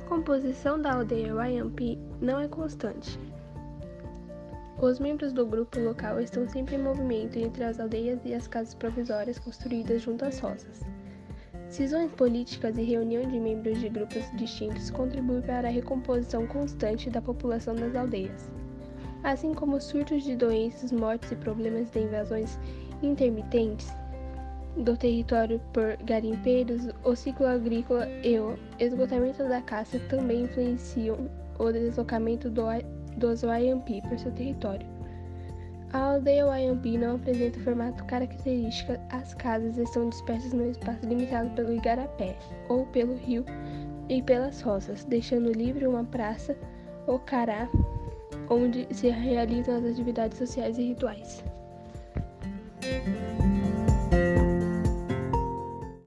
composição da aldeia Wayampi não é constante. Os membros do grupo local estão sempre em movimento entre as aldeias e as casas provisórias construídas junto às roças. Cisões políticas e reunião de membros de grupos distintos contribuem para a recomposição constante da população das aldeias, assim como surtos de doenças, mortes e problemas de invasões intermitentes do território por garimpeiros, o ciclo agrícola e o esgotamento da caça também influenciam o deslocamento do, dos Wayampi por seu território. A aldeia Wayampi não apresenta formato característico, as casas estão dispersas num espaço limitado pelo igarapé, ou pelo rio e pelas roças, deixando livre uma praça, o cará, onde se realizam as atividades sociais e rituais.